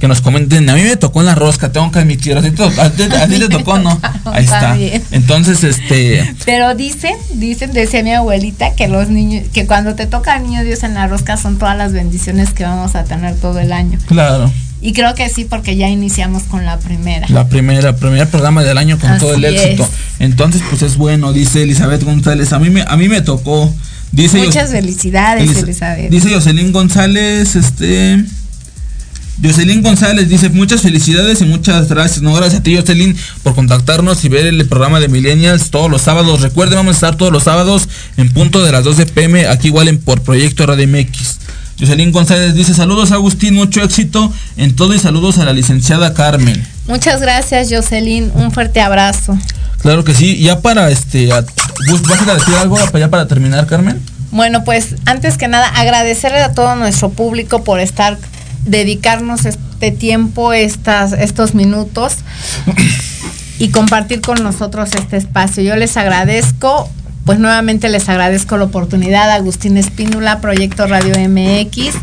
Que nos comenten, a mí me tocó en la rosca, tengo que admitir, a ti te, a ti- a ti te tocó, ¿no? [laughs] Ahí Está. Entonces, este, Pero dicen, dicen, decía mi abuelita, que los niños, que cuando te toca al niño Dios en la rosca son todas las bendiciones que vamos a tener todo el año. claro, Y creo que sí, porque ya iniciamos con la primera. la primera, primer programa del año con Así todo el éxito. es. Entonces, pues es bueno, dice Elizabeth González, a mí me a mí me tocó. Dice Muchas felicidades, Elis- Elizabeth. Dice Jocelyn González, este. Jocelyn González dice muchas felicidades y muchas gracias. No, gracias a ti, Jocelyn, por contactarnos y ver el programa de Millennials todos los sábados. Recuerden, vamos a estar todos los sábados en punto de las 12 pm, aquí igual en por Proyecto Radio MX. Jocelyn González dice saludos Agustín, mucho éxito en todo y saludos a la licenciada Carmen. Muchas gracias, Jocelyn. Un fuerte abrazo. Claro que sí, ya para este, ¿vas a decir algo para ya para terminar, Carmen? Bueno, pues antes que nada, agradecerle a todo nuestro público por estar, dedicarnos este tiempo, estas, estos minutos y compartir con nosotros este espacio. Yo les agradezco, pues nuevamente les agradezco la oportunidad, Agustín Espíndola, Proyecto Radio MX.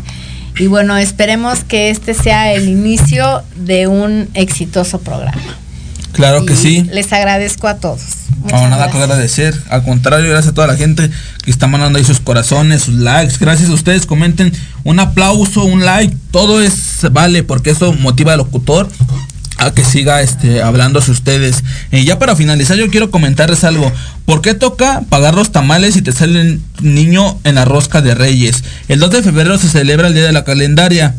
Y bueno, esperemos que este sea el inicio de un exitoso programa. Claro que sí. Les agradezco a todos. No, nada que agradecer. Al contrario, gracias a toda la gente que está mandando ahí sus corazones, sus likes. Gracias a ustedes. Comenten un aplauso, un like. Todo es vale porque eso motiva al locutor a que siga este hablándose ustedes. Y ya para finalizar yo quiero comentarles algo. ¿Por qué toca pagar los tamales si te sale el niño en la rosca de Reyes? El 2 de febrero se celebra el Día de la Calendaria.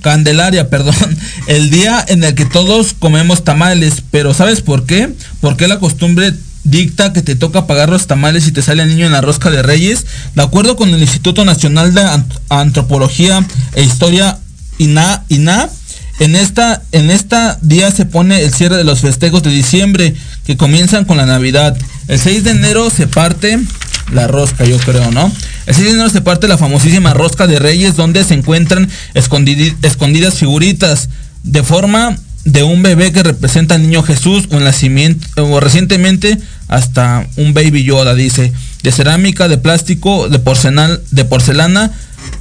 Candelaria, perdón. [laughs] El día en el que todos comemos tamales. Pero ¿sabes por qué? Porque la costumbre dicta que te toca pagar los tamales si te sale el niño en la rosca de Reyes. De acuerdo con el Instituto Nacional de Antropología e Historia, INA, INA en esta, en esta día se pone el cierre de los festejos de diciembre que comienzan con la Navidad. El 6 de enero se parte la rosca, yo creo, ¿no? El 6 de enero se parte la famosísima rosca de Reyes donde se encuentran escondidas figuritas de forma de un bebé que representa al niño Jesús o, nacimiento, o recientemente hasta un baby Yoda, dice, de cerámica, de plástico, de, de porcelana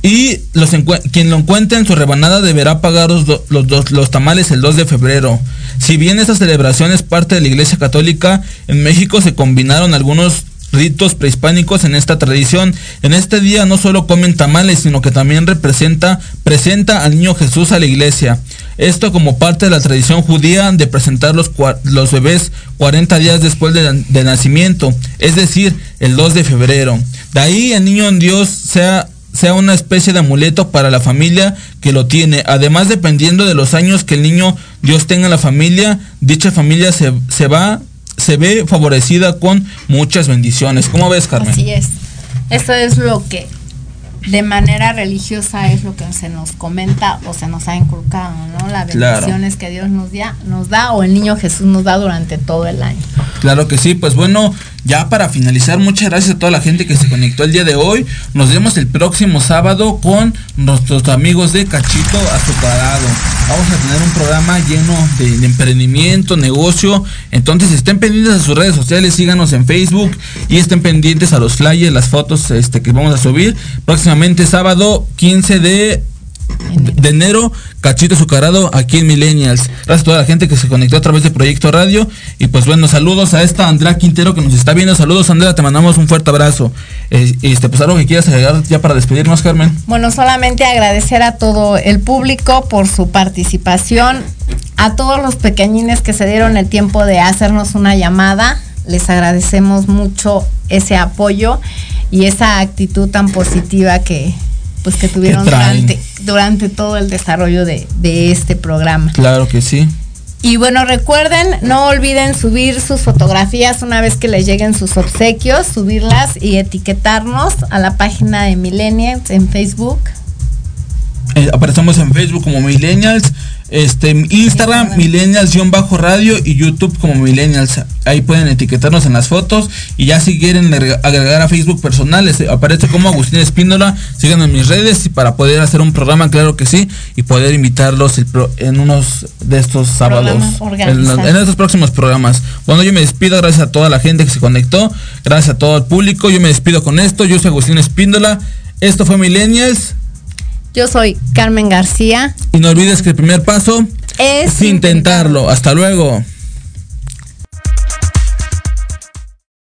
y los quien lo encuentre en su rebanada deberá pagar los, los, los, tamales el 2 de febrero. Si bien esta celebración es parte de la Iglesia Católica, en México se combinaron algunos ritos prehispánicos en esta tradición. En este día no solo comen tamales, sino que también representa, presenta al niño Jesús a la iglesia. Esto como parte de la tradición judía de presentar los, los bebés 40 días después de, de, nacimiento, es decir, el 2 de febrero. De ahí el niño en Dios sea sea una especie de amuleto para la familia que lo tiene. Además, dependiendo de los años que el niño Dios tenga en la familia, dicha familia se, se va, se ve favorecida con muchas bendiciones. ¿Cómo ves, Carmen? Así es. Eso es lo que de manera religiosa es lo que se nos comenta o se nos ha inculcado, ¿no? Las bendiciones que Dios nos da, nos da o el niño Jesús nos da durante todo el año. Claro que sí, pues bueno, ya para finalizar, muchas gracias a toda la gente que se conectó el día de hoy. Nos vemos el próximo sábado con nuestros amigos de Cachito Azucarado. Vamos a tener un programa lleno de, emprendimiento, negocio. Entonces estén pendientes a sus redes sociales, síganos en Facebook y estén pendientes a los flyers, las fotos este, que vamos a subir. Próximamente sábado 15 de de enero, Cachito Azucarado aquí en Millennials. Gracias a toda la gente que se conectó a través de Proyecto Radio. Y pues bueno, saludos a esta Andrea Quintero que nos está viendo. Saludos Andrea, te mandamos un fuerte abrazo. Eh, este, pues algo que quieras agregar ya para despedirnos, Carmen. Bueno, solamente agradecer a todo el público por su participación, a todos los pequeñines que se dieron el tiempo de hacernos una llamada. Les agradecemos mucho ese apoyo y esa actitud tan positiva que, pues que tuvieron durante, durante todo el desarrollo de, de este programa. Claro que sí. Y bueno, recuerden, no olviden subir sus fotografías una vez que les lleguen sus obsequios, subirlas y etiquetarnos a la página de Millennials en Facebook. Eh, aparecemos en Facebook como Millennials este, Instagram, millennials-radio y YouTube como millennials. Ahí pueden etiquetarnos en las fotos y ya si quieren agregar a Facebook personales, aparece como Agustín Espíndola, sigan en mis redes y para poder hacer un programa, claro que sí, y poder invitarlos en unos de estos sábados, en, en, estos próximos programas. Bueno, yo me despido, gracias a toda la gente que se conectó, gracias a todo el público, yo me despido con esto, yo soy Agustín Espíndola, esto fue Millennials. Yo soy Carmen García. Y no olvides que el primer paso es, intentarlo. Hasta luego.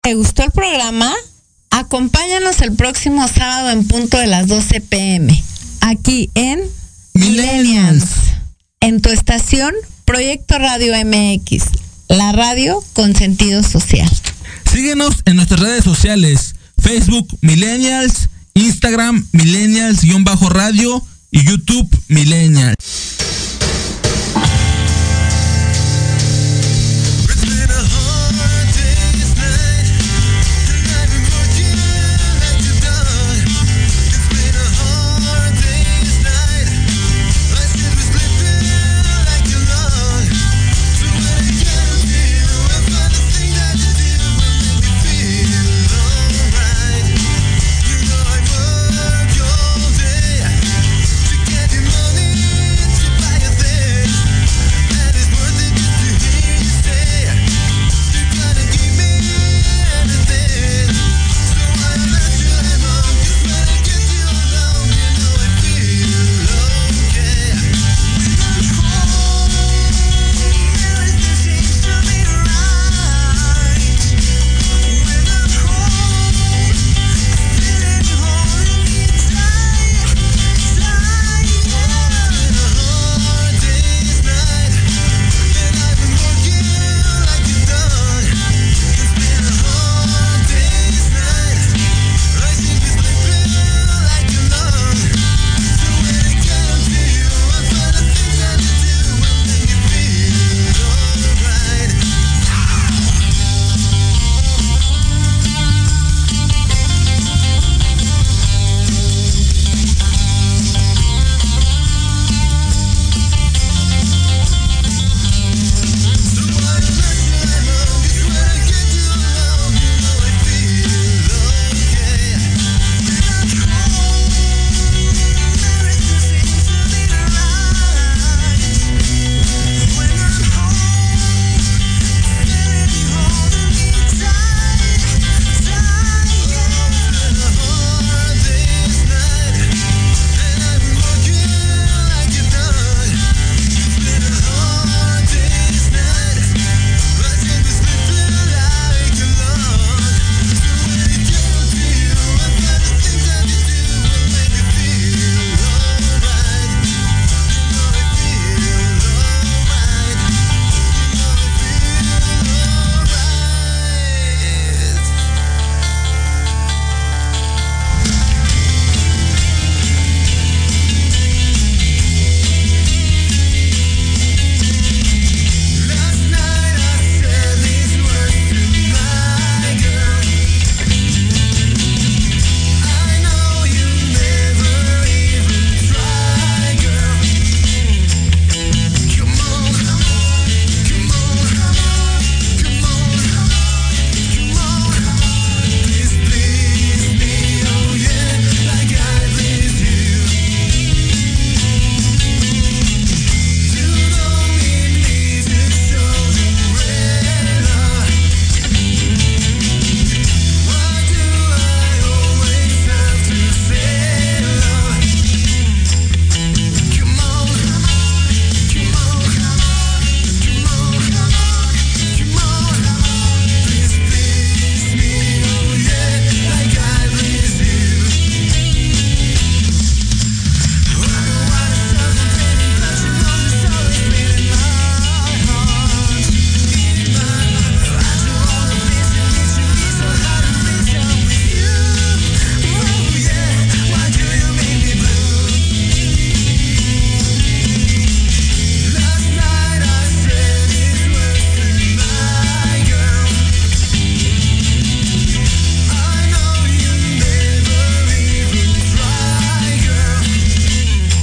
¿Te gustó el programa? Acompáñanos el próximo sábado en punto de las 12 pm, aquí en Millennials, en tu estación Proyecto Radio MX, la radio con sentido social. Síguenos en nuestras redes sociales, Facebook Millennials Instagram millennials-radio y YouTube millennials.